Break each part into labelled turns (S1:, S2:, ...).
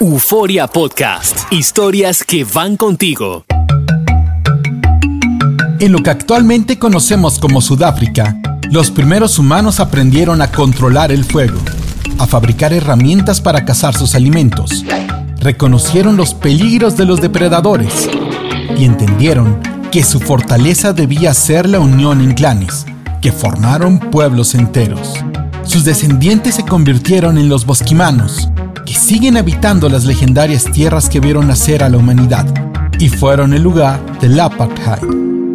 S1: Euforia Podcast. Historias que van contigo.
S2: En lo que actualmente conocemos como Sudáfrica, los primeros humanos aprendieron a controlar el fuego, a fabricar herramientas para cazar sus alimentos, reconocieron los peligros de los depredadores y entendieron que su fortaleza debía ser la unión en clanes, que formaron pueblos enteros. Sus descendientes se convirtieron en los bosquimanos, siguen habitando las legendarias tierras que vieron nacer a la humanidad y fueron el lugar del apartheid,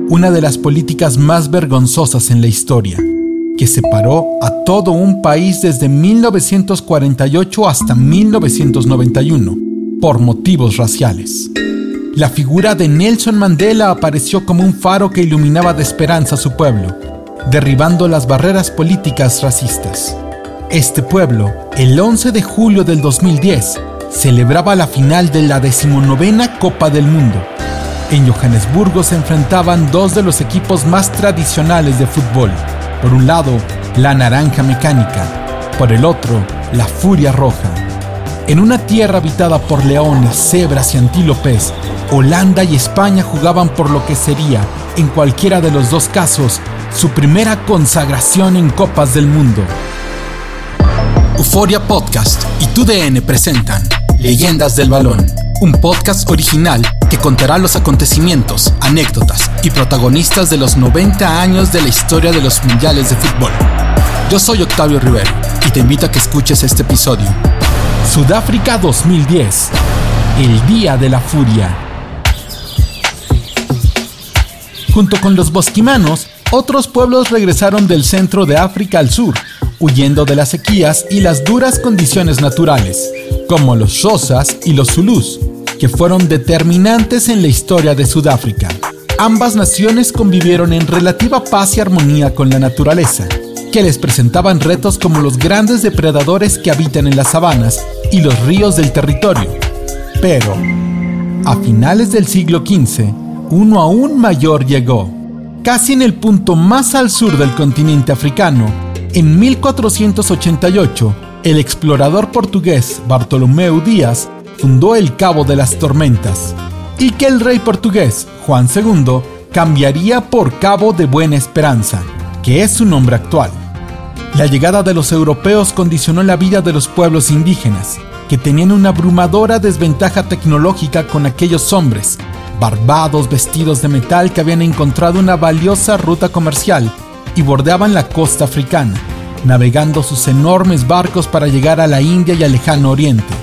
S2: una de las políticas más vergonzosas en la historia, que separó a todo un país desde 1948 hasta 1991 por motivos raciales. La figura de Nelson Mandela apareció como un faro que iluminaba de esperanza a su pueblo, derribando las barreras políticas racistas. Este pueblo, el 11 de julio del 2010, celebraba la final de la decimonovena Copa del Mundo. En Johannesburgo se enfrentaban dos de los equipos más tradicionales de fútbol. Por un lado, la Naranja Mecánica, por el otro, la Furia Roja. En una tierra habitada por leones, cebras y antílopes, Holanda y España jugaban por lo que sería, en cualquiera de los dos casos, su primera consagración en Copas del Mundo. Euforia Podcast y TUDN presentan Leyendas del Balón, un podcast original que contará los acontecimientos, anécdotas y protagonistas de los 90 años de la historia de los mundiales de fútbol. Yo soy Octavio Rivero y te invito a que escuches este episodio. Sudáfrica 2010, el Día de la Furia. Junto con los bosquimanos, otros pueblos regresaron del centro de África al sur, huyendo de las sequías y las duras condiciones naturales, como los Xhosas y los Zulus, que fueron determinantes en la historia de Sudáfrica. Ambas naciones convivieron en relativa paz y armonía con la naturaleza, que les presentaban retos como los grandes depredadores que habitan en las sabanas y los ríos del territorio. Pero, a finales del siglo XV, uno aún mayor llegó. Casi en el punto más al sur del continente africano, en 1488, el explorador portugués Bartolomeu Díaz fundó el Cabo de las Tormentas y que el rey portugués Juan II cambiaría por Cabo de Buena Esperanza, que es su nombre actual. La llegada de los europeos condicionó la vida de los pueblos indígenas, que tenían una abrumadora desventaja tecnológica con aquellos hombres, barbados vestidos de metal que habían encontrado una valiosa ruta comercial y bordeaban la costa africana, navegando sus enormes barcos para llegar a la India y al lejano oriente.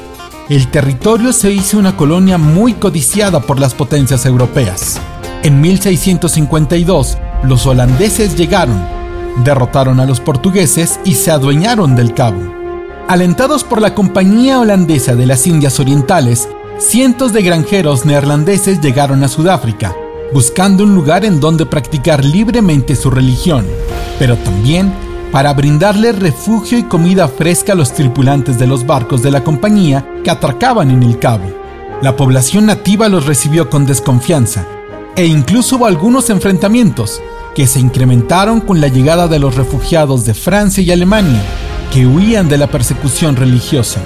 S2: El territorio se hizo una colonia muy codiciada por las potencias europeas. En 1652, los holandeses llegaron, derrotaron a los portugueses y se adueñaron del cabo. Alentados por la Compañía Holandesa de las Indias Orientales, cientos de granjeros neerlandeses llegaron a Sudáfrica, buscando un lugar en donde practicar libremente su religión, pero también para brindarle refugio y comida fresca a los tripulantes de los barcos de la compañía que atracaban en el cabo. La población nativa los recibió con desconfianza, e incluso hubo algunos enfrentamientos que se incrementaron con la llegada de los refugiados de Francia y Alemania, que huían de la persecución religiosa.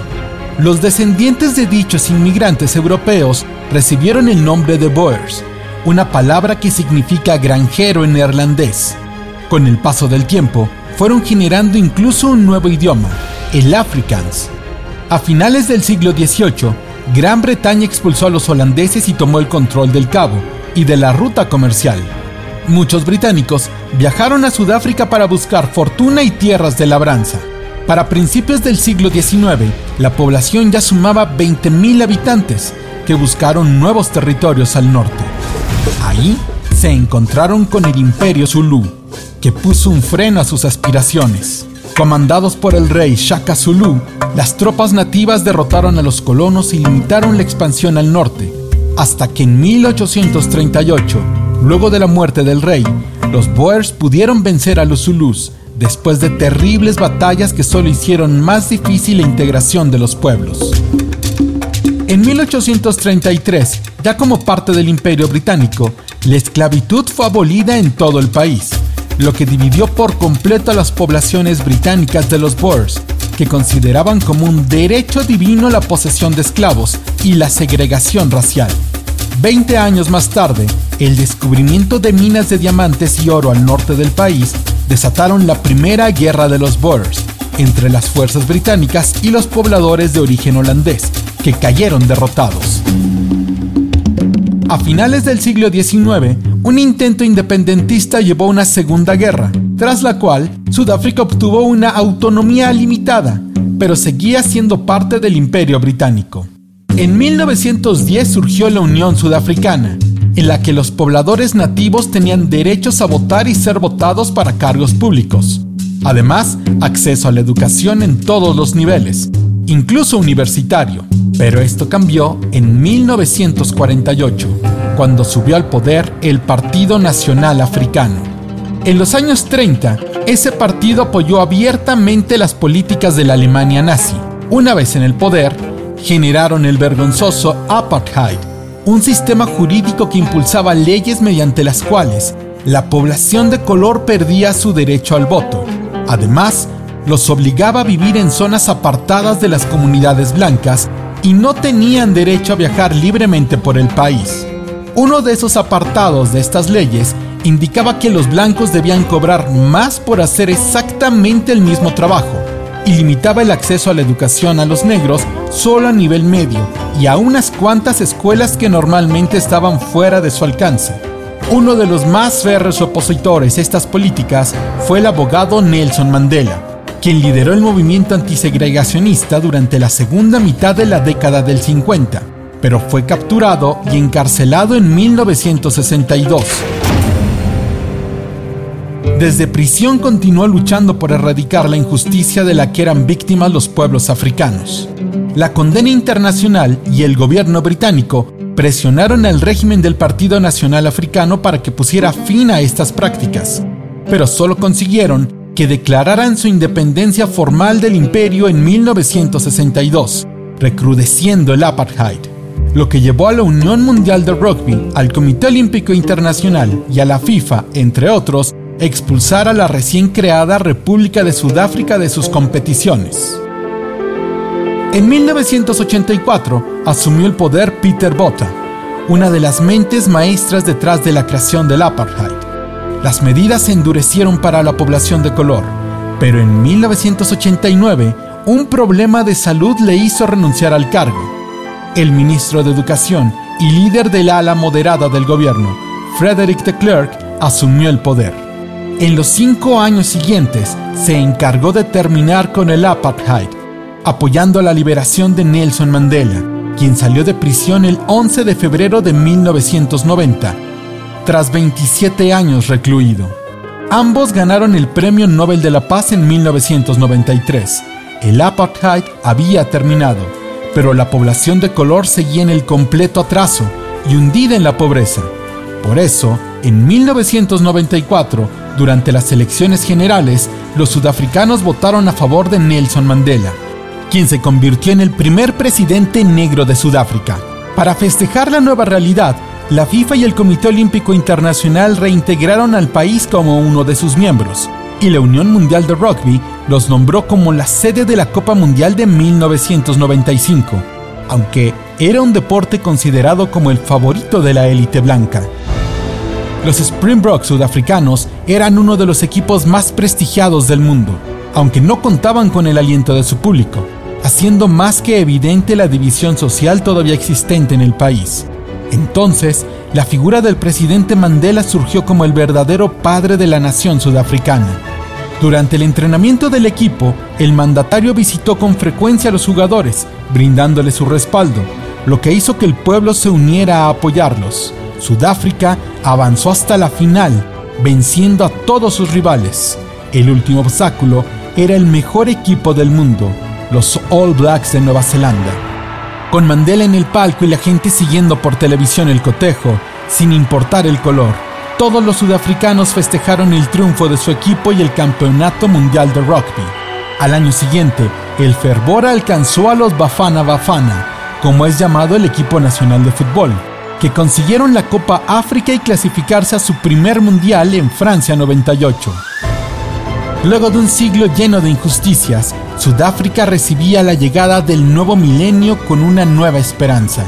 S2: Los descendientes de dichos inmigrantes europeos recibieron el nombre de Boers, una palabra que significa granjero en neerlandés. Con el paso del tiempo, fueron generando incluso un nuevo idioma, el Afrikaans. A finales del siglo XVIII, Gran Bretaña expulsó a los holandeses y tomó el control del cabo y de la ruta comercial. Muchos británicos viajaron a Sudáfrica para buscar fortuna y tierras de labranza. Para principios del siglo XIX, la población ya sumaba 20.000 habitantes que buscaron nuevos territorios al norte. Ahí se encontraron con el imperio Zulu, que puso un freno a sus aspiraciones. Comandados por el rey Shaka Zulu, las tropas nativas derrotaron a los colonos y limitaron la expansión al norte, hasta que en 1838, luego de la muerte del rey, los Boers pudieron vencer a los Zulus después de terribles batallas que solo hicieron más difícil la integración de los pueblos. En 1833, ya como parte del Imperio Británico, la esclavitud fue abolida en todo el país, lo que dividió por completo a las poblaciones británicas de los Boers, que consideraban como un derecho divino la posesión de esclavos y la segregación racial. Veinte años más tarde, el descubrimiento de minas de diamantes y oro al norte del país desataron la primera guerra de los Boers entre las fuerzas británicas y los pobladores de origen holandés, que cayeron derrotados. A finales del siglo XIX, un intento independentista llevó a una segunda guerra, tras la cual Sudáfrica obtuvo una autonomía limitada, pero seguía siendo parte del imperio británico. En 1910 surgió la Unión Sudafricana, en la que los pobladores nativos tenían derechos a votar y ser votados para cargos públicos. Además, acceso a la educación en todos los niveles, incluso universitario. Pero esto cambió en 1948, cuando subió al poder el Partido Nacional Africano. En los años 30, ese partido apoyó abiertamente las políticas de la Alemania nazi. Una vez en el poder, generaron el vergonzoso apartheid, un sistema jurídico que impulsaba leyes mediante las cuales la población de color perdía su derecho al voto. Además, los obligaba a vivir en zonas apartadas de las comunidades blancas y no tenían derecho a viajar libremente por el país. Uno de esos apartados de estas leyes indicaba que los blancos debían cobrar más por hacer exactamente el mismo trabajo y limitaba el acceso a la educación a los negros solo a nivel medio y a unas cuantas escuelas que normalmente estaban fuera de su alcance. Uno de los más férreos opositores a estas políticas fue el abogado Nelson Mandela, quien lideró el movimiento antisegregacionista durante la segunda mitad de la década del 50, pero fue capturado y encarcelado en 1962. Desde prisión continuó luchando por erradicar la injusticia de la que eran víctimas los pueblos africanos. La condena internacional y el gobierno británico presionaron al régimen del Partido Nacional Africano para que pusiera fin a estas prácticas, pero solo consiguieron que declararan su independencia formal del imperio en 1962, recrudeciendo el apartheid, lo que llevó a la Unión Mundial de Rugby, al Comité Olímpico Internacional y a la FIFA, entre otros, a expulsar a la recién creada República de Sudáfrica de sus competiciones. En 1984 asumió el poder Peter Botha, una de las mentes maestras detrás de la creación del apartheid. Las medidas se endurecieron para la población de color, pero en 1989 un problema de salud le hizo renunciar al cargo. El ministro de Educación y líder del ala moderada del gobierno, Frederick de Klerk, asumió el poder. En los cinco años siguientes se encargó de terminar con el apartheid, apoyando la liberación de Nelson Mandela, quien salió de prisión el 11 de febrero de 1990 tras 27 años recluido. Ambos ganaron el Premio Nobel de la Paz en 1993. El apartheid había terminado, pero la población de color seguía en el completo atraso y hundida en la pobreza. Por eso, en 1994, durante las elecciones generales, los sudafricanos votaron a favor de Nelson Mandela, quien se convirtió en el primer presidente negro de Sudáfrica. Para festejar la nueva realidad, la FIFA y el Comité Olímpico Internacional reintegraron al país como uno de sus miembros, y la Unión Mundial de Rugby los nombró como la sede de la Copa Mundial de 1995, aunque era un deporte considerado como el favorito de la élite blanca. Los Springboks sudafricanos eran uno de los equipos más prestigiados del mundo, aunque no contaban con el aliento de su público, haciendo más que evidente la división social todavía existente en el país. Entonces, la figura del presidente Mandela surgió como el verdadero padre de la nación sudafricana. Durante el entrenamiento del equipo, el mandatario visitó con frecuencia a los jugadores, brindándoles su respaldo, lo que hizo que el pueblo se uniera a apoyarlos. Sudáfrica avanzó hasta la final, venciendo a todos sus rivales. El último obstáculo era el mejor equipo del mundo, los All Blacks de Nueva Zelanda con Mandela en el palco y la gente siguiendo por televisión el cotejo, sin importar el color. Todos los sudafricanos festejaron el triunfo de su equipo y el Campeonato Mundial de Rugby. Al año siguiente, el fervor alcanzó a los Bafana Bafana, como es llamado el equipo nacional de fútbol, que consiguieron la Copa África y clasificarse a su primer mundial en Francia 98. Luego de un siglo lleno de injusticias, Sudáfrica recibía la llegada del nuevo milenio con una nueva esperanza.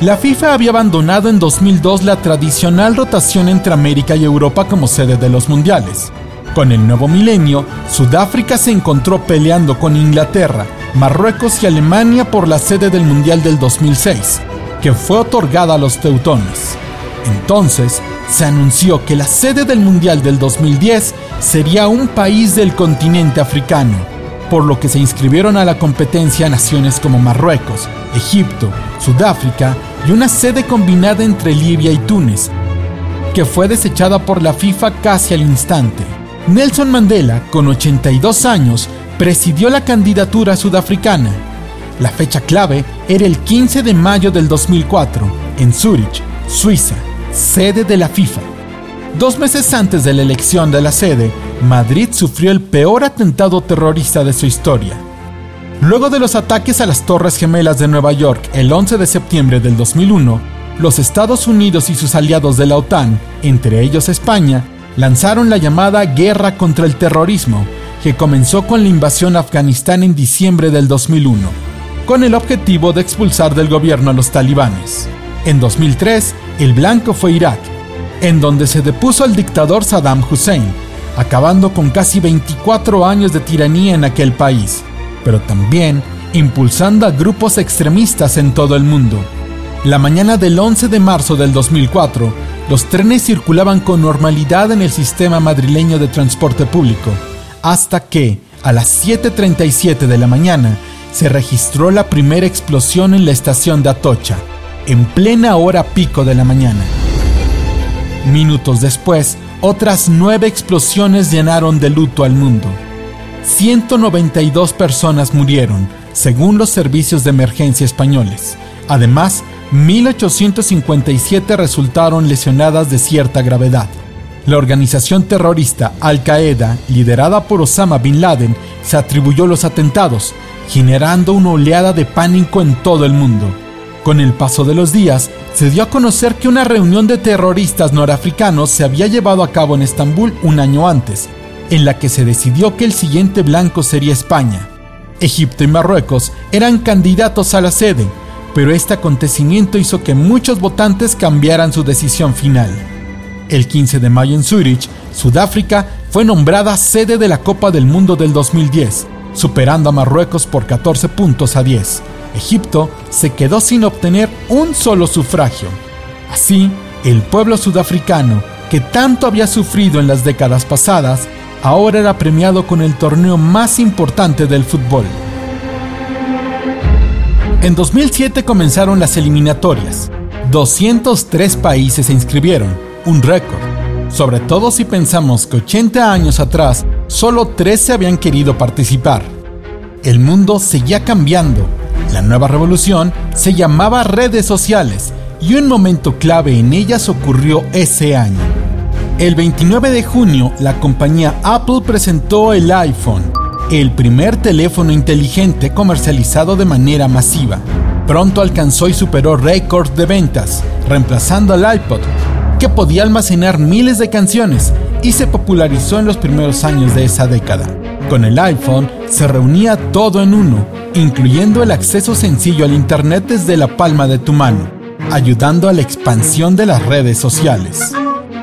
S2: La FIFA había abandonado en 2002 la tradicional rotación entre América y Europa como sede de los mundiales. Con el nuevo milenio, Sudáfrica se encontró peleando con Inglaterra, Marruecos y Alemania por la sede del Mundial del 2006, que fue otorgada a los teutones. Entonces, se anunció que la sede del Mundial del 2010 sería un país del continente africano, por lo que se inscribieron a la competencia naciones como Marruecos, Egipto, Sudáfrica y una sede combinada entre Libia y Túnez, que fue desechada por la FIFA casi al instante. Nelson Mandela, con 82 años, presidió la candidatura sudafricana. La fecha clave era el 15 de mayo del 2004, en Zúrich, Suiza, sede de la FIFA. Dos meses antes de la elección de la sede, Madrid sufrió el peor atentado terrorista de su historia. Luego de los ataques a las Torres Gemelas de Nueva York el 11 de septiembre del 2001, los Estados Unidos y sus aliados de la OTAN, entre ellos España, lanzaron la llamada Guerra contra el Terrorismo, que comenzó con la invasión a Afganistán en diciembre del 2001, con el objetivo de expulsar del gobierno a los talibanes. En 2003, el blanco fue Irak, en donde se depuso al dictador Saddam Hussein, acabando con casi 24 años de tiranía en aquel país, pero también impulsando a grupos extremistas en todo el mundo. La mañana del 11 de marzo del 2004, los trenes circulaban con normalidad en el sistema madrileño de transporte público, hasta que, a las 7.37 de la mañana, se registró la primera explosión en la estación de Atocha, en plena hora pico de la mañana. Minutos después, otras nueve explosiones llenaron de luto al mundo. 192 personas murieron, según los servicios de emergencia españoles. Además, 1.857 resultaron lesionadas de cierta gravedad. La organización terrorista Al-Qaeda, liderada por Osama Bin Laden, se atribuyó los atentados, generando una oleada de pánico en todo el mundo. Con el paso de los días, se dio a conocer que una reunión de terroristas norafricanos se había llevado a cabo en Estambul un año antes, en la que se decidió que el siguiente blanco sería España. Egipto y Marruecos eran candidatos a la sede, pero este acontecimiento hizo que muchos votantes cambiaran su decisión final. El 15 de mayo en Zurich, Sudáfrica fue nombrada sede de la Copa del Mundo del 2010, superando a Marruecos por 14 puntos a 10. Egipto se quedó sin obtener un solo sufragio. Así, el pueblo sudafricano, que tanto había sufrido en las décadas pasadas, ahora era premiado con el torneo más importante del fútbol. En 2007 comenzaron las eliminatorias. 203 países se inscribieron, un récord, sobre todo si pensamos que 80 años atrás solo 13 habían querido participar. El mundo seguía cambiando la nueva revolución se llamaba redes sociales y un momento clave en ellas ocurrió ese año. El 29 de junio, la compañía Apple presentó el iPhone, el primer teléfono inteligente comercializado de manera masiva. Pronto alcanzó y superó récords de ventas, reemplazando al iPod, que podía almacenar miles de canciones y se popularizó en los primeros años de esa década. Con el iPhone se reunía todo en uno, incluyendo el acceso sencillo al Internet desde la palma de tu mano, ayudando a la expansión de las redes sociales.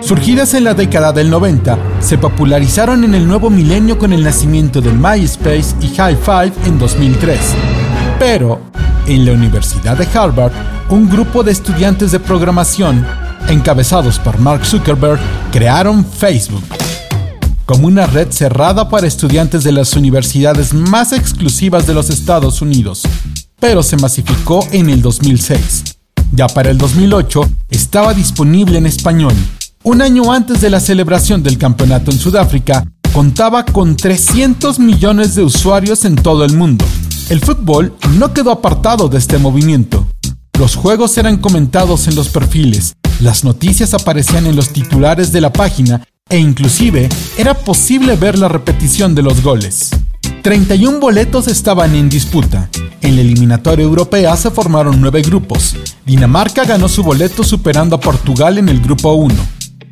S2: Surgidas en la década del 90, se popularizaron en el nuevo milenio con el nacimiento de MySpace y High Five en 2003. Pero, en la Universidad de Harvard, un grupo de estudiantes de programación, encabezados por Mark Zuckerberg, crearon Facebook como una red cerrada para estudiantes de las universidades más exclusivas de los Estados Unidos, pero se masificó en el 2006. Ya para el 2008 estaba disponible en español. Un año antes de la celebración del campeonato en Sudáfrica, contaba con 300 millones de usuarios en todo el mundo. El fútbol no quedó apartado de este movimiento. Los juegos eran comentados en los perfiles, las noticias aparecían en los titulares de la página e inclusive era posible ver la repetición de los goles. 31 boletos estaban en disputa. En la eliminatoria europea se formaron nueve grupos. Dinamarca ganó su boleto superando a Portugal en el grupo 1.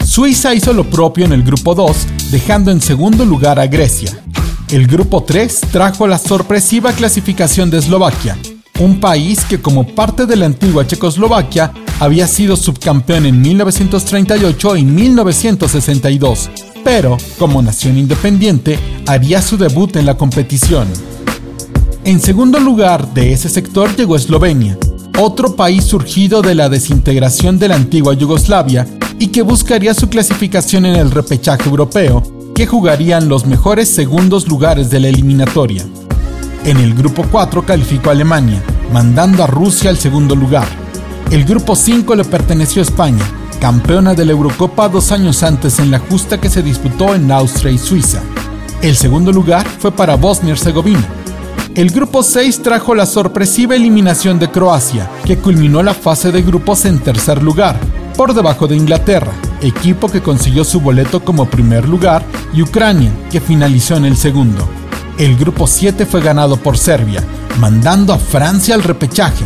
S2: Suiza hizo lo propio en el grupo 2, dejando en segundo lugar a Grecia. El grupo 3 trajo la sorpresiva clasificación de Eslovaquia, un país que como parte de la antigua Checoslovaquia había sido subcampeón en 1938 y 1962, pero como nación independiente haría su debut en la competición. En segundo lugar de ese sector llegó Eslovenia, otro país surgido de la desintegración de la antigua Yugoslavia y que buscaría su clasificación en el repechaje europeo, que jugarían los mejores segundos lugares de la eliminatoria. En el grupo 4 calificó Alemania, mandando a Rusia al segundo lugar. El grupo 5 le perteneció a España, campeona de la Eurocopa dos años antes en la justa que se disputó en Austria y Suiza. El segundo lugar fue para Bosnia y Herzegovina, el grupo 6 trajo la sorpresiva eliminación de Croacia, que culminó la fase de grupos en tercer lugar, por debajo de Inglaterra, equipo que consiguió su boleto como primer lugar, y Ucrania, que finalizó en el segundo. El grupo 7 fue ganado por Serbia, mandando a Francia al repechaje.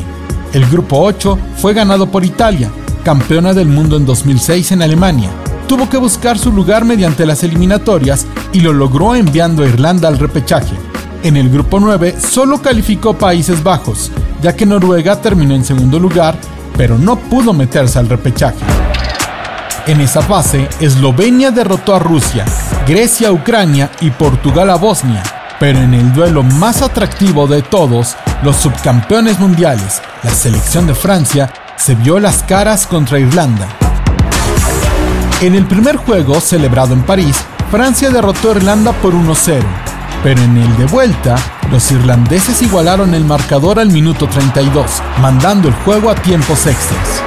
S2: El grupo 8 fue ganado por Italia, campeona del mundo en 2006 en Alemania. Tuvo que buscar su lugar mediante las eliminatorias y lo logró enviando a Irlanda al repechaje. En el grupo 9 solo calificó Países Bajos, ya que Noruega terminó en segundo lugar, pero no pudo meterse al repechaje. En esa fase, Eslovenia derrotó a Rusia, Grecia a Ucrania y Portugal a Bosnia, pero en el duelo más atractivo de todos, los subcampeones mundiales, la selección de Francia, se vio las caras contra Irlanda. En el primer juego, celebrado en París, Francia derrotó a Irlanda por 1-0, pero en el de vuelta, los irlandeses igualaron el marcador al minuto 32, mandando el juego a tiempos extras.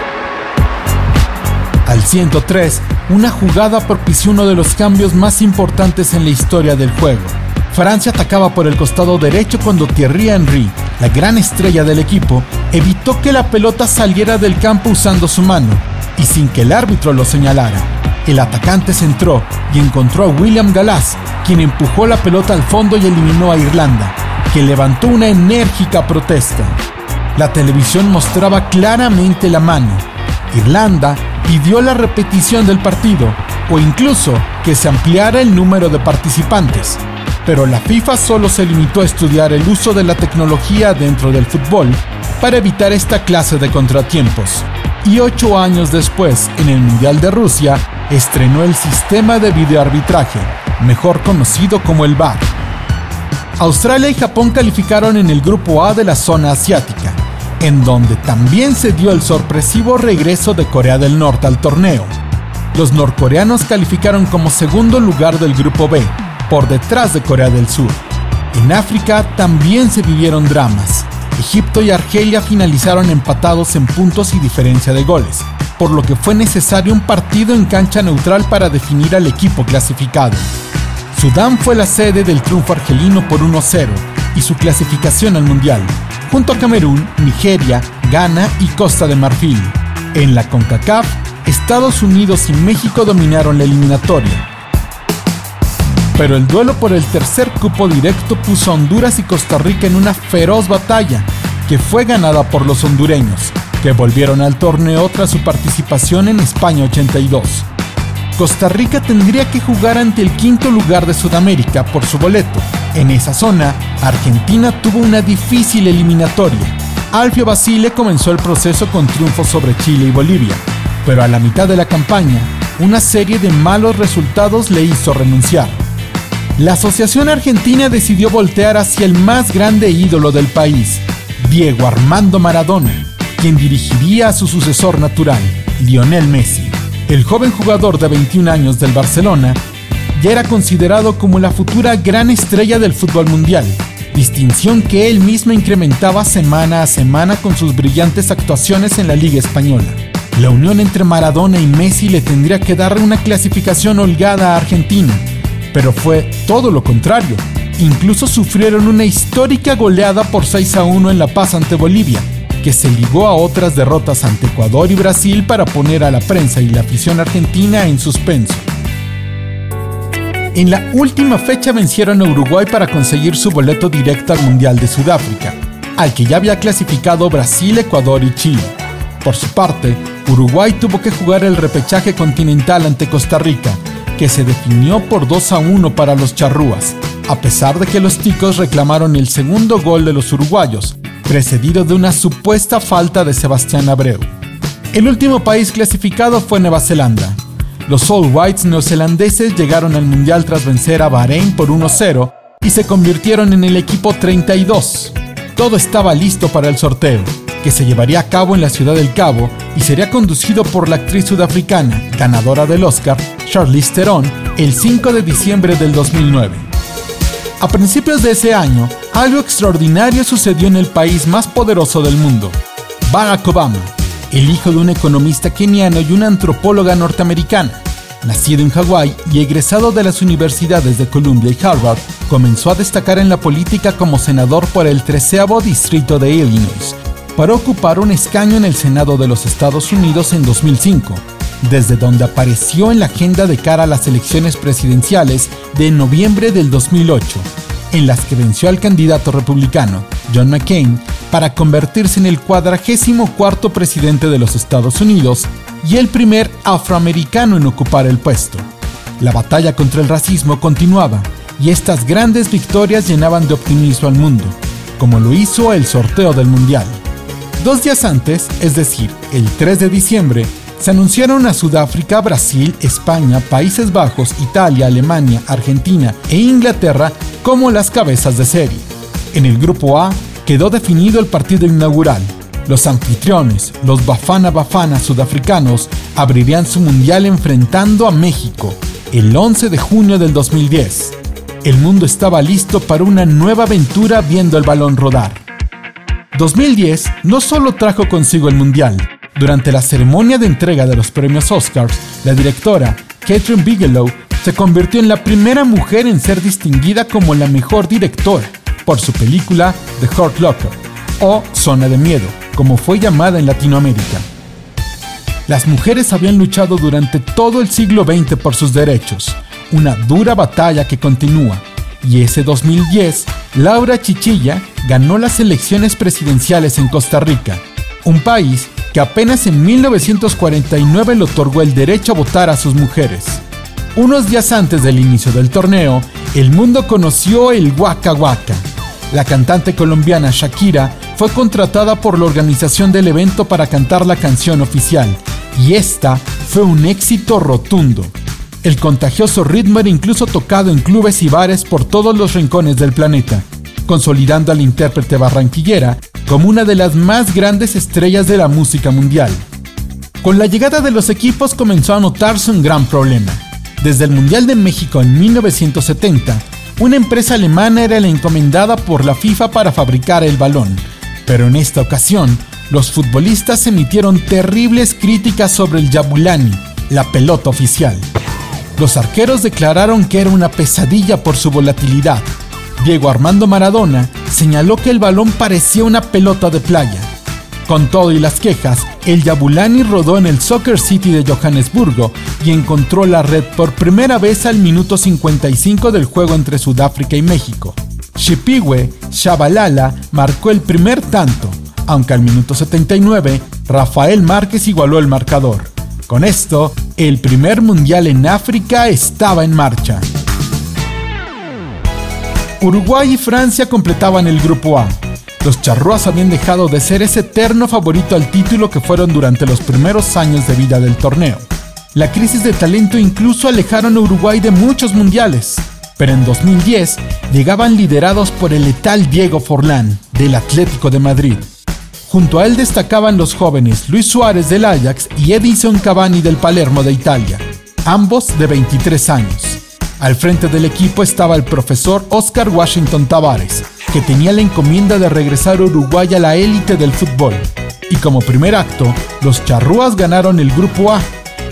S2: Al 103, una jugada propició uno de los cambios más importantes en la historia del juego. Francia atacaba por el costado derecho cuando Thierry Henry, la gran estrella del equipo, evitó que la pelota saliera del campo usando su mano, y sin que el árbitro lo señalara. El atacante centró y encontró a William Gallas, quien empujó la pelota al fondo y eliminó a Irlanda, que levantó una enérgica protesta. La televisión mostraba claramente la mano. Irlanda pidió la repetición del partido o incluso que se ampliara el número de participantes, pero la FIFA solo se limitó a estudiar el uso de la tecnología dentro del fútbol para evitar esta clase de contratiempos. Y ocho años después, en el Mundial de Rusia, estrenó el sistema de videoarbitraje, mejor conocido como el VAR. Australia y Japón calificaron en el grupo A de la zona asiática, en donde también se dio el sorpresivo regreso de Corea del Norte al torneo. Los norcoreanos calificaron como segundo lugar del grupo B, por detrás de Corea del Sur. En África también se vivieron dramas. Egipto y Argelia finalizaron empatados en puntos y diferencia de goles, por lo que fue necesario un partido en cancha neutral para definir al equipo clasificado. Sudán fue la sede del triunfo argelino por 1-0 y su clasificación al Mundial, junto a Camerún, Nigeria, Ghana y Costa de Marfil. En la CONCACAF, Estados Unidos y México dominaron la eliminatoria. Pero el duelo por el tercer cupo directo puso a Honduras y Costa Rica en una feroz batalla, que fue ganada por los hondureños, que volvieron al torneo tras su participación en España 82. Costa Rica tendría que jugar ante el quinto lugar de Sudamérica por su boleto. En esa zona, Argentina tuvo una difícil eliminatoria. Alfio Basile comenzó el proceso con triunfos sobre Chile y Bolivia, pero a la mitad de la campaña, una serie de malos resultados le hizo renunciar. La Asociación Argentina decidió voltear hacia el más grande ídolo del país, Diego Armando Maradona, quien dirigiría a su sucesor natural, Lionel Messi. El joven jugador de 21 años del Barcelona ya era considerado como la futura gran estrella del fútbol mundial, distinción que él mismo incrementaba semana a semana con sus brillantes actuaciones en la Liga Española. La unión entre Maradona y Messi le tendría que dar una clasificación holgada a Argentina, pero fue todo lo contrario. Incluso sufrieron una histórica goleada por 6 a 1 en La Paz ante Bolivia, que se ligó a otras derrotas ante Ecuador y Brasil para poner a la prensa y la afición argentina en suspenso. En la última fecha vencieron a Uruguay para conseguir su boleto directo al Mundial de Sudáfrica, al que ya había clasificado Brasil, Ecuador y Chile. Por su parte, Uruguay tuvo que jugar el repechaje continental ante Costa Rica, que se definió por 2 a 1 para los charrúas, a pesar de que los ticos reclamaron el segundo gol de los uruguayos, precedido de una supuesta falta de Sebastián Abreu. El último país clasificado fue Nueva Zelanda. Los All Whites neozelandeses llegaron al Mundial tras vencer a Bahrein por 1-0 y se convirtieron en el equipo 32. Todo estaba listo para el sorteo, que se llevaría a cabo en la ciudad del Cabo y sería conducido por la actriz sudafricana, ganadora del Oscar, Charlize Theron, el 5 de diciembre del 2009. A principios de ese año, algo extraordinario sucedió en el país más poderoso del mundo, Barack Obama, el hijo de un economista keniano y una antropóloga norteamericana. Nacido en Hawái y egresado de las universidades de Columbia y Harvard, comenzó a destacar en la política como senador por el treceavo distrito de Illinois, para ocupar un escaño en el Senado de los Estados Unidos en 2005, desde donde apareció en la agenda de cara a las elecciones presidenciales de noviembre del 2008, en las que venció al candidato republicano, John McCain, para convertirse en el cuadragésimo cuarto presidente de los Estados Unidos y el primer afroamericano en ocupar el puesto. La batalla contra el racismo continuaba y estas grandes victorias llenaban de optimismo al mundo, como lo hizo el sorteo del Mundial. Dos días antes, es decir, el 3 de diciembre, se anunciaron a Sudáfrica, Brasil, España, Países Bajos, Italia, Alemania, Argentina e Inglaterra como las cabezas de serie. En el grupo A quedó definido el partido inaugural. Los anfitriones, los Bafana Bafana sudafricanos, abrirían su mundial enfrentando a México el 11 de junio del 2010. El mundo estaba listo para una nueva aventura viendo el balón rodar. 2010 no solo trajo consigo el mundial, durante la ceremonia de entrega de los premios Oscars, la directora Catherine Bigelow se convirtió en la primera mujer en ser distinguida como la mejor directora por su película The Hurt Locker o Zona de Miedo, como fue llamada en Latinoamérica. Las mujeres habían luchado durante todo el siglo XX por sus derechos, una dura batalla que continúa, y ese 2010, Laura Chichilla ganó las elecciones presidenciales en Costa Rica, un país que apenas en 1949 le otorgó el derecho a votar a sus mujeres. Unos días antes del inicio del torneo, el mundo conoció el Waka Waka. La cantante colombiana Shakira fue contratada por la organización del evento para cantar la canción oficial, y esta fue un éxito rotundo. El contagioso ritmo era incluso tocado en clubes y bares por todos los rincones del planeta, consolidando al intérprete barranquillera como una de las más grandes estrellas de la música mundial. Con la llegada de los equipos comenzó a notarse un gran problema desde el Mundial de México en 1970, una empresa alemana era la encomendada por la FIFA para fabricar el balón, pero en esta ocasión, los futbolistas emitieron terribles críticas sobre el Yabulani, la pelota oficial. Los arqueros declararon que era una pesadilla por su volatilidad. Diego Armando Maradona señaló que el balón parecía una pelota de playa con todo y las quejas, el Yabulani rodó en el Soccer City de Johannesburgo y encontró la red por primera vez al minuto 55 del juego entre Sudáfrica y México. Shipiwe Shabalala marcó el primer tanto, aunque al minuto 79 Rafael Márquez igualó el marcador. Con esto, el primer mundial en África estaba en marcha. Uruguay y Francia completaban el grupo A, los charrúas habían dejado de ser ese eterno favorito al título que fueron durante los primeros años de vida del torneo. La crisis de talento incluso alejaron a Uruguay de muchos mundiales, pero en 2010 llegaban liderados por el letal Diego Forlán, del Atlético de Madrid. Junto a él destacaban los jóvenes Luis Suárez del Ajax y Edison Cavani del Palermo de Italia, ambos de 23 años. Al frente del equipo estaba el profesor Oscar Washington Tavares, que tenía la encomienda de regresar Uruguay a la élite del fútbol. Y como primer acto, los charrúas ganaron el Grupo A,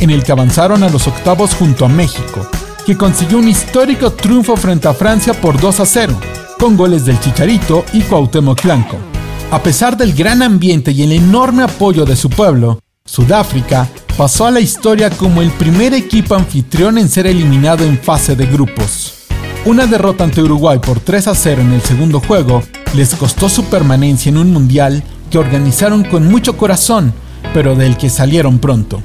S2: en el que avanzaron a los octavos junto a México, que consiguió un histórico triunfo frente a Francia por 2 a 0, con goles del Chicharito y Cuauhtémoc Blanco. A pesar del gran ambiente y el enorme apoyo de su pueblo, Sudáfrica pasó a la historia como el primer equipo anfitrión en ser eliminado en fase de grupos. Una derrota ante Uruguay por 3 a 0 en el segundo juego les costó su permanencia en un mundial que organizaron con mucho corazón, pero del que salieron pronto.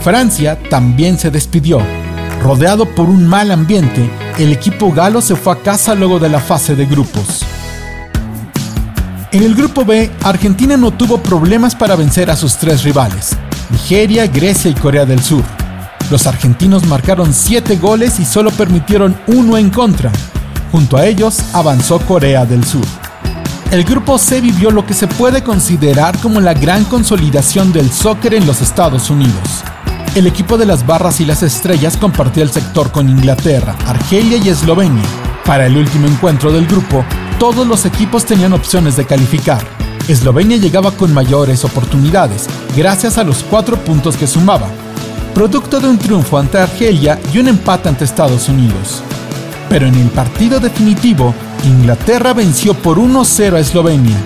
S2: Francia también se despidió. Rodeado por un mal ambiente, el equipo galo se fue a casa luego de la fase de grupos. En el grupo B, Argentina no tuvo problemas para vencer a sus tres rivales, Nigeria, Grecia y Corea del Sur. Los argentinos marcaron 7 goles y solo permitieron uno en contra. Junto a ellos avanzó Corea del Sur. El grupo C vivió lo que se puede considerar como la gran consolidación del soccer en los Estados Unidos. El equipo de las barras y las estrellas compartía el sector con Inglaterra, Argelia y Eslovenia. Para el último encuentro del grupo, todos los equipos tenían opciones de calificar. Eslovenia llegaba con mayores oportunidades, gracias a los cuatro puntos que sumaba, producto de un triunfo ante Argelia y un empate ante Estados Unidos. Pero en el partido definitivo, Inglaterra venció por 1-0 a Eslovenia.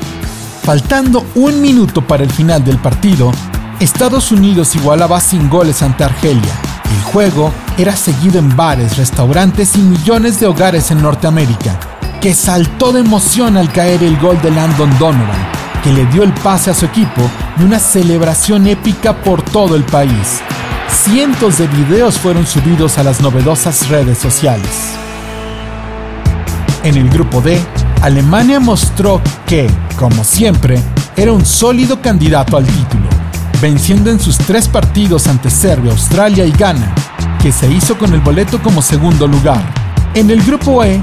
S2: Faltando un minuto para el final del partido, Estados Unidos igualaba sin goles ante Argelia. El juego era seguido en bares, restaurantes y millones de hogares en Norteamérica, que saltó de emoción al caer el gol de Landon Donovan, que le dio el pase a su equipo y una celebración épica por todo el país cientos de videos fueron subidos a las novedosas redes sociales. En el grupo D, Alemania mostró que, como siempre, era un sólido candidato al título, venciendo en sus tres partidos ante Serbia, Australia y Ghana, que se hizo con el boleto como segundo lugar. En el grupo E,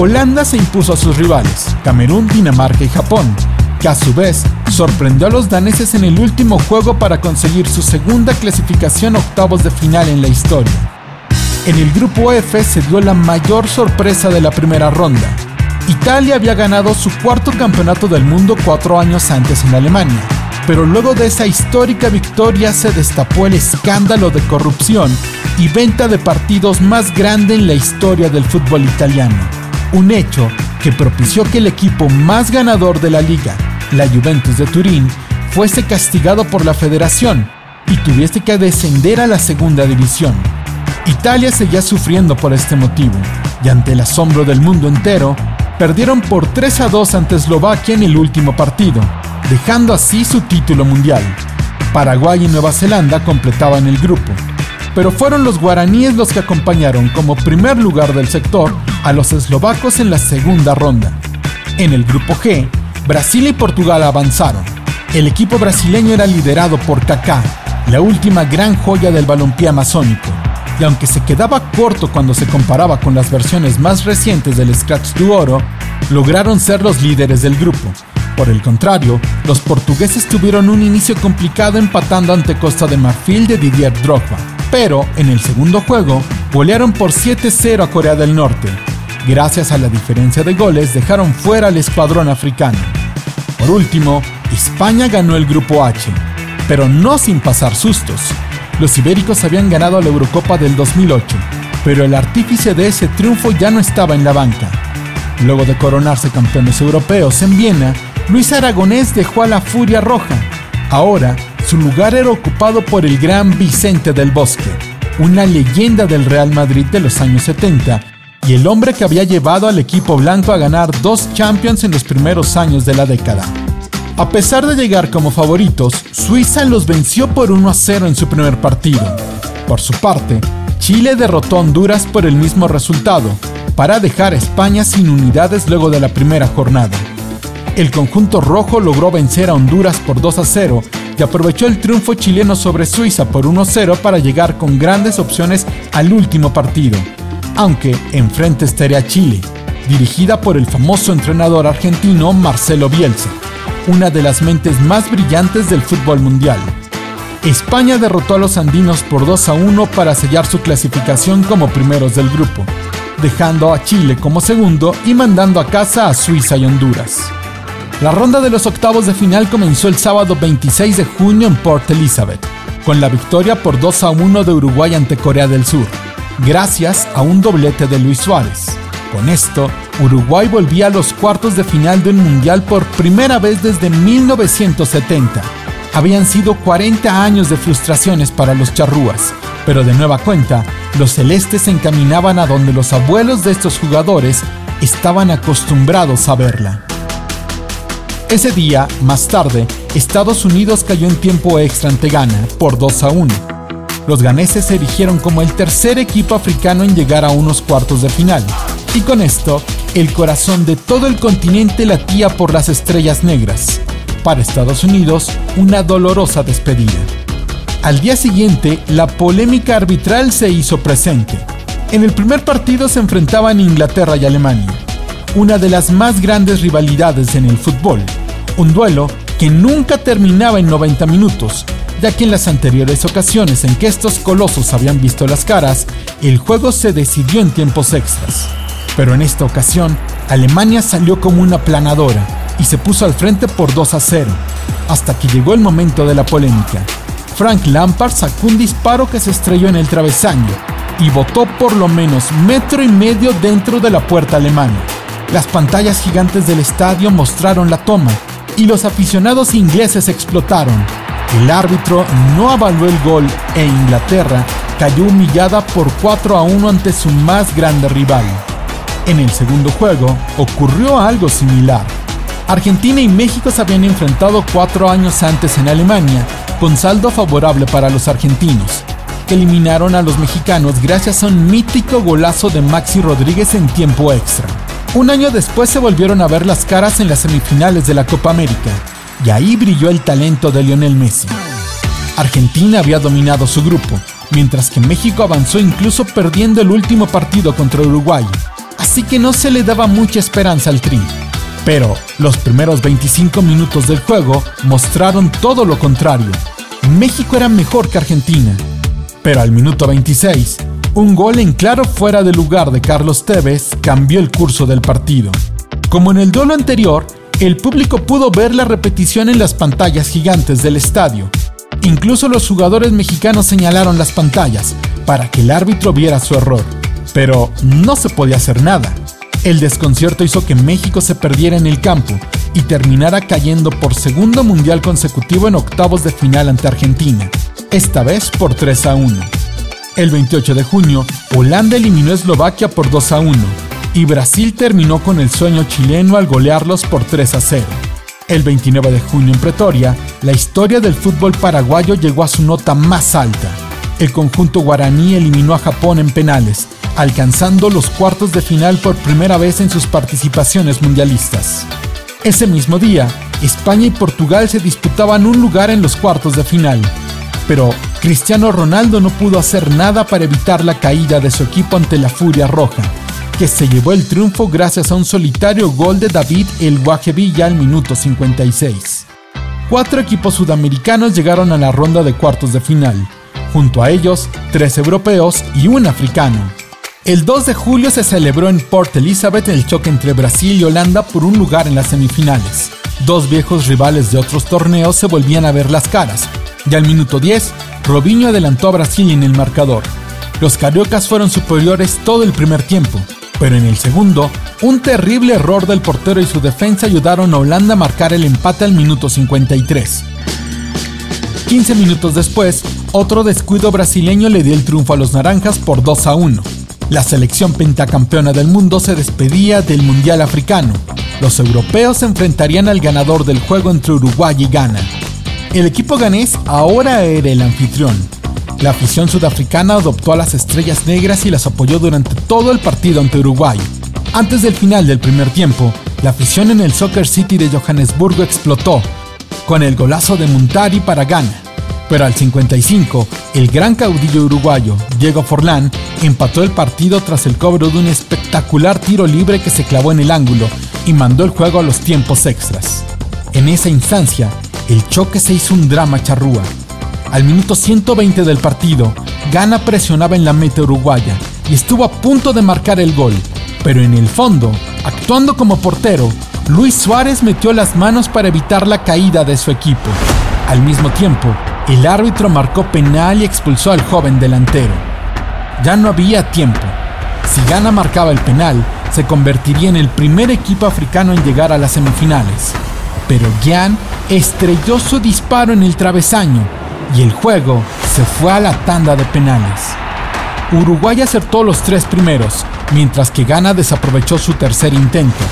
S2: Holanda se impuso a sus rivales, Camerún, Dinamarca y Japón, que a su vez sorprendió a los daneses en el último juego para conseguir su segunda clasificación octavos de final en la historia. En el grupo F se dio la mayor sorpresa de la primera ronda. Italia había ganado su cuarto campeonato del mundo cuatro años antes en Alemania, pero luego de esa histórica victoria se destapó el escándalo de corrupción y venta de partidos más grande en la historia del fútbol italiano, un hecho que propició que el equipo más ganador de la liga, la Juventus de Turín, fuese castigado por la federación y tuviese que descender a la segunda división. Italia seguía sufriendo por este motivo y ante el asombro del mundo entero, perdieron por 3 a 2 ante Eslovaquia en el último partido, dejando así su título mundial. Paraguay y Nueva Zelanda completaban el grupo, pero fueron los guaraníes los que acompañaron como primer lugar del sector a los eslovacos en la segunda ronda. En el grupo G, Brasil y Portugal avanzaron. El equipo brasileño era liderado por Kaká, la última gran joya del balompié amazónico, y aunque se quedaba corto cuando se comparaba con las versiones más recientes del Scratch du Oro, lograron ser los líderes del grupo. Por el contrario, los portugueses tuvieron un inicio complicado empatando ante Costa de Marfil de Didier Drogba, pero en el segundo juego golearon por 7-0 a Corea del Norte. Gracias a la diferencia de goles dejaron fuera al escuadrón africano. Por último, España ganó el grupo H, pero no sin pasar sustos. Los ibéricos habían ganado la Eurocopa del 2008, pero el artífice de ese triunfo ya no estaba en la banca. Luego de coronarse campeones europeos en Viena, Luis Aragonés dejó a la Furia Roja. Ahora, su lugar era ocupado por el gran Vicente del Bosque, una leyenda del Real Madrid de los años 70 y el hombre que había llevado al equipo blanco a ganar dos Champions en los primeros años de la década. A pesar de llegar como favoritos, Suiza los venció por 1 a 0 en su primer partido. Por su parte, Chile derrotó a Honduras por el mismo resultado, para dejar a España sin unidades luego de la primera jornada. El conjunto rojo logró vencer a Honduras por 2 a 0 y aprovechó el triunfo chileno sobre Suiza por 1 a 0 para llegar con grandes opciones al último partido aunque enfrente estaría Chile, dirigida por el famoso entrenador argentino Marcelo Bielsa, una de las mentes más brillantes del fútbol mundial. España derrotó a los andinos por 2 a 1 para sellar su clasificación como primeros del grupo, dejando a Chile como segundo y mandando a casa a Suiza y Honduras. La ronda de los octavos de final comenzó el sábado 26 de junio en Port Elizabeth, con la victoria por 2 a 1 de Uruguay ante Corea del Sur gracias a un doblete de Luis Suárez. Con esto, Uruguay volvía a los cuartos de final de un mundial por primera vez desde 1970. Habían sido 40 años de frustraciones para los charrúas, pero de nueva cuenta, los celestes se encaminaban a donde los abuelos de estos jugadores estaban acostumbrados a verla. Ese día, más tarde, Estados Unidos cayó en tiempo extra ante Ghana por 2 a 1 los ganeses se erigieron como el tercer equipo africano en llegar a unos cuartos de final. Y con esto, el corazón de todo el continente latía por las estrellas negras. Para Estados Unidos, una dolorosa despedida. Al día siguiente, la polémica arbitral se hizo presente. En el primer partido se enfrentaban Inglaterra y Alemania, una de las más grandes rivalidades en el fútbol. Un duelo que nunca terminaba en 90 minutos, ya que en las anteriores ocasiones en que estos colosos habían visto las caras, el juego se decidió en tiempos extras. Pero en esta ocasión, Alemania salió como una planadora y se puso al frente por 2 a 0, hasta que llegó el momento de la polémica. Frank Lampard sacó un disparo que se estrelló en el travesaño y botó por lo menos metro y medio dentro de la puerta alemana. Las pantallas gigantes del estadio mostraron la toma y los aficionados ingleses explotaron. El árbitro no avaló el gol e Inglaterra cayó humillada por 4 a 1 ante su más grande rival. En el segundo juego ocurrió algo similar. Argentina y México se habían enfrentado cuatro años antes en Alemania, con saldo favorable para los argentinos, eliminaron a los mexicanos gracias a un mítico golazo de Maxi Rodríguez en tiempo extra. Un año después se volvieron a ver las caras en las semifinales de la Copa América, y ahí brilló el talento de Lionel Messi. Argentina había dominado su grupo, mientras que México avanzó incluso perdiendo el último partido contra Uruguay, así que no se le daba mucha esperanza al Tri. Pero los primeros 25 minutos del juego mostraron todo lo contrario. México era mejor que Argentina. Pero al minuto 26, un gol en claro fuera de lugar de Carlos Tevez cambió el curso del partido. Como en el duelo anterior, el público pudo ver la repetición en las pantallas gigantes del estadio. Incluso los jugadores mexicanos señalaron las pantallas para que el árbitro viera su error. Pero no se podía hacer nada. El desconcierto hizo que México se perdiera en el campo y terminara cayendo por segundo mundial consecutivo en octavos de final ante Argentina, esta vez por 3 a 1. El 28 de junio, Holanda eliminó a Eslovaquia por 2 a 1 y Brasil terminó con el sueño chileno al golearlos por 3 a 0. El 29 de junio en Pretoria, la historia del fútbol paraguayo llegó a su nota más alta. El conjunto guaraní eliminó a Japón en penales, alcanzando los cuartos de final por primera vez en sus participaciones mundialistas. Ese mismo día, España y Portugal se disputaban un lugar en los cuartos de final, pero Cristiano Ronaldo no pudo hacer nada para evitar la caída de su equipo ante la Furia Roja, que se llevó el triunfo gracias a un solitario gol de David El Guajevilla al minuto 56. Cuatro equipos sudamericanos llegaron a la ronda de cuartos de final, junto a ellos tres europeos y un africano. El 2 de julio se celebró en Port Elizabeth el choque entre Brasil y Holanda por un lugar en las semifinales. Dos viejos rivales de otros torneos se volvían a ver las caras, y al minuto 10, Robinho adelantó a Brasil en el marcador. Los cariocas fueron superiores todo el primer tiempo, pero en el segundo, un terrible error del portero y su defensa ayudaron a Holanda a marcar el empate al minuto 53. 15 minutos después, otro descuido brasileño le dio el triunfo a los naranjas por 2 a 1. La selección pentacampeona del mundo se despedía del Mundial Africano. Los europeos se enfrentarían al ganador del juego entre Uruguay y Ghana. El equipo ganés ahora era el anfitrión, la afición sudafricana adoptó a las estrellas negras y las apoyó durante todo el partido ante Uruguay. Antes del final del primer tiempo, la afición en el Soccer City de Johannesburgo explotó, con el golazo de Muntari para Ghana. Pero al 55, el gran caudillo uruguayo, Diego Forlán, empató el partido tras el cobro de un espectacular tiro libre que se clavó en el ángulo y mandó el juego a los tiempos extras. En esa instancia, el choque se hizo un drama charrúa. Al minuto 120 del partido, Gana presionaba en la meta uruguaya y estuvo a punto de marcar el gol, pero en el fondo, actuando como portero, Luis Suárez metió las manos para evitar la caída de su equipo. Al mismo tiempo, el árbitro marcó penal y expulsó al joven delantero. Ya no había tiempo. Si Ghana marcaba el penal, se convertiría en el primer equipo africano en llegar a las semifinales. Pero Gian estrelló su disparo en el travesaño y el juego se fue a la tanda de penales. Uruguay acertó los tres primeros, mientras que Ghana desaprovechó su tercer intento.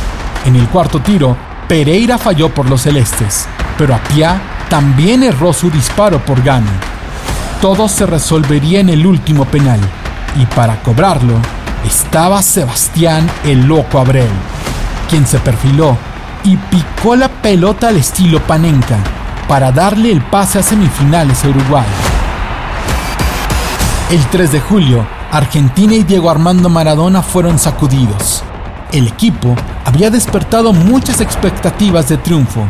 S2: En el cuarto tiro, Pereira falló por los celestes, pero Apia también erró su disparo por Ghana. todo se resolvería en el último penal, y para cobrarlo estaba Sebastián el Loco Abreu, quien se perfiló y picó la pelota al estilo Panenka para darle el pase a semifinales a Uruguay. El 3 de julio, Argentina y Diego Armando Maradona fueron sacudidos. El equipo había despertado muchas expectativas de triunfo,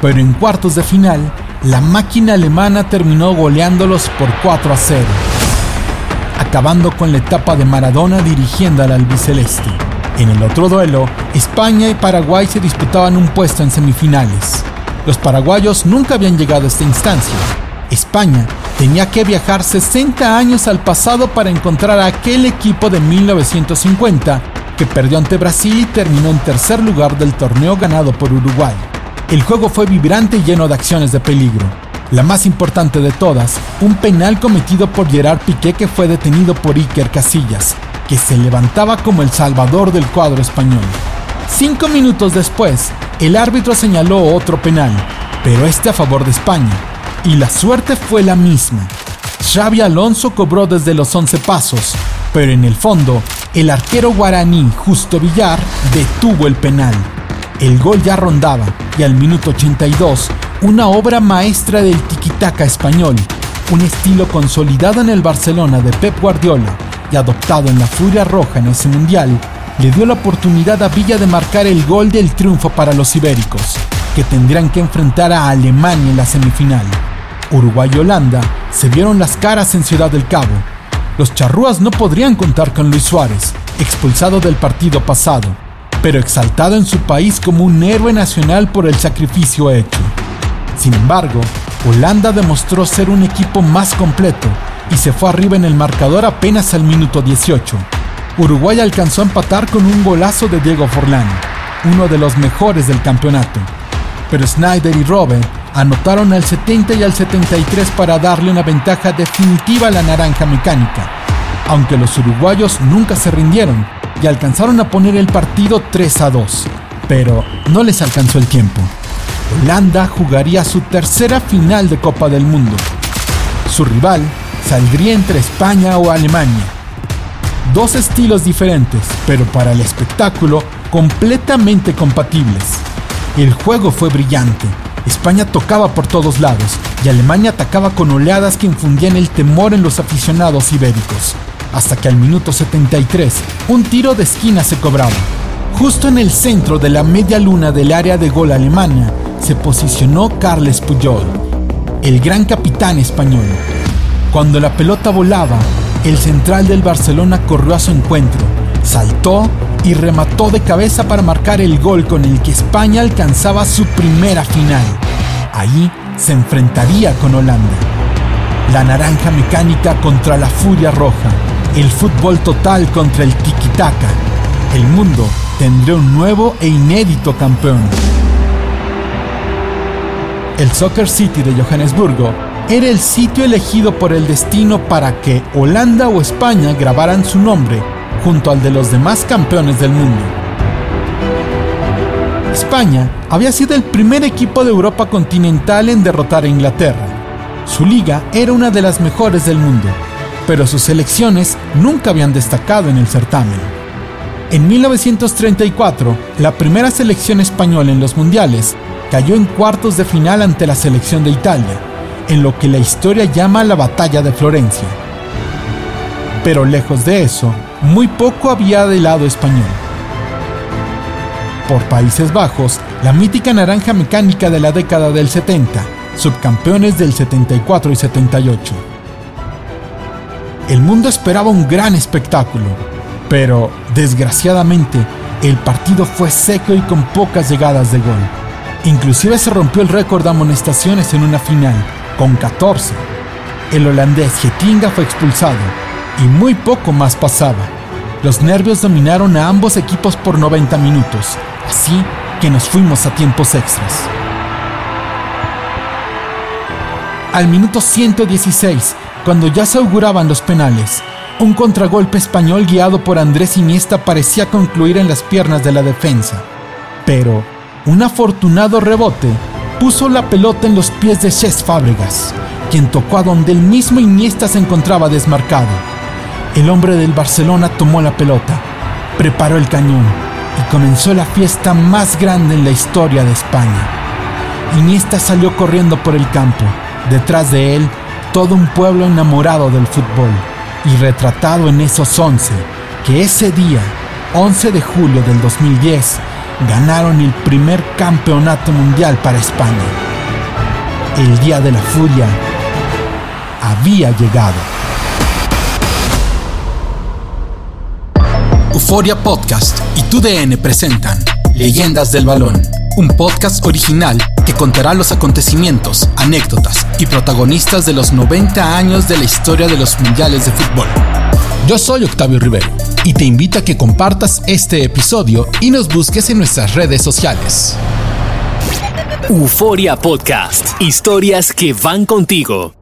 S2: pero en cuartos de final, la máquina alemana terminó goleándolos por 4 a 0, acabando con la etapa de Maradona dirigiendo al albiceleste. En el otro duelo, España y Paraguay se disputaban un puesto en semifinales. Los paraguayos nunca habían llegado a esta instancia. España tenía que viajar 60 años al pasado para encontrar a aquel equipo de 1950 que perdió ante Brasil y terminó en tercer lugar del torneo ganado por Uruguay. El juego fue vibrante y lleno de acciones de peligro. La más importante de todas, un penal cometido por Gerard Piqué que fue detenido por Iker Casillas, que se levantaba como el salvador del cuadro español. Cinco minutos después, el árbitro señaló otro penal, pero este a favor de España, y la suerte fue la misma. Xavi Alonso cobró desde los 11 pasos, pero en el fondo, el arquero guaraní Justo Villar detuvo el penal. El gol ya rondaba y al minuto 82, una obra maestra del tiquitaca español, un estilo consolidado en el Barcelona de Pep Guardiola, y adoptado en la Furia Roja en ese mundial, le dio la oportunidad a Villa de marcar el gol del triunfo para los ibéricos, que tendrán que enfrentar a Alemania en la semifinal. Uruguay y Holanda se vieron las caras en Ciudad del Cabo. Los charrúas no podrían contar con Luis Suárez, expulsado del partido pasado, pero exaltado en su país como un héroe nacional por el sacrificio hecho. Sin embargo, Holanda demostró ser un equipo más completo y se fue arriba en el marcador apenas al minuto 18. Uruguay alcanzó a empatar con un golazo de Diego Forlán, uno de los mejores del campeonato. Pero Snyder y Robben anotaron al 70 y al 73 para darle una ventaja definitiva a la naranja mecánica, aunque los uruguayos nunca se rindieron y alcanzaron a poner el partido 3 a 2, pero no les alcanzó el tiempo. Holanda jugaría su tercera final de Copa del Mundo. Su rival saldría entre España o Alemania. Dos estilos diferentes, pero para el espectáculo completamente compatibles. El juego fue brillante. España tocaba por todos lados y Alemania atacaba con oleadas que infundían el temor en los aficionados ibéricos. Hasta que al minuto 73, un tiro de esquina se cobraba. Justo en el centro de la media luna del área de gol alemana se posicionó Carles Puyol, el gran capitán español, cuando la pelota volaba, el central del Barcelona corrió a su encuentro, saltó y remató de cabeza para marcar el gol con el que España alcanzaba su primera final. Ahí se enfrentaría con Holanda. La naranja mecánica contra la furia roja, el fútbol total contra el tiki-taka. El mundo tendría un nuevo e inédito campeón. El Soccer City de Johannesburgo era el sitio elegido por el destino para que Holanda o España grabaran su nombre junto al de los demás campeones del mundo. España había sido el primer equipo de Europa continental en derrotar a Inglaterra. Su liga era una de las mejores del mundo, pero sus selecciones nunca habían destacado en el certamen. En 1934, la primera selección española en los mundiales cayó en cuartos de final ante la selección de Italia, en lo que la historia llama la batalla de Florencia. Pero lejos de eso, muy poco había del lado español. Por Países Bajos, la mítica naranja mecánica de la década del 70, subcampeones del 74 y 78. El mundo esperaba un gran espectáculo, pero desgraciadamente el partido fue seco y con pocas llegadas de gol. Inclusive se rompió el récord de amonestaciones en una final, con 14. El holandés Getinga fue expulsado y muy poco más pasaba. Los nervios dominaron a ambos equipos por 90 minutos, así que nos fuimos a tiempos extras. Al minuto 116, cuando ya se auguraban los penales, un contragolpe español guiado por Andrés Iniesta parecía concluir en las piernas de la defensa. Pero un afortunado rebote puso la pelota en los pies de Cés Fábregas, quien tocó a donde el mismo Iniesta se encontraba desmarcado. El hombre del Barcelona tomó la pelota, preparó el cañón y comenzó la fiesta más grande en la historia de España. Iniesta salió corriendo por el campo, detrás de él todo un pueblo enamorado del fútbol y retratado en esos 11 que ese día, 11 de julio del 2010, ganaron el primer campeonato mundial para España. El día de la furia había llegado. Euforia Podcast y TUDN presentan Leyendas del Balón, un podcast original que contará los acontecimientos, anécdotas y protagonistas de los 90 años de la historia de los mundiales de fútbol. Yo soy Octavio Rivero y te invito a que compartas este episodio y nos busques en nuestras redes sociales.
S1: Euforia Podcast. Historias que van contigo.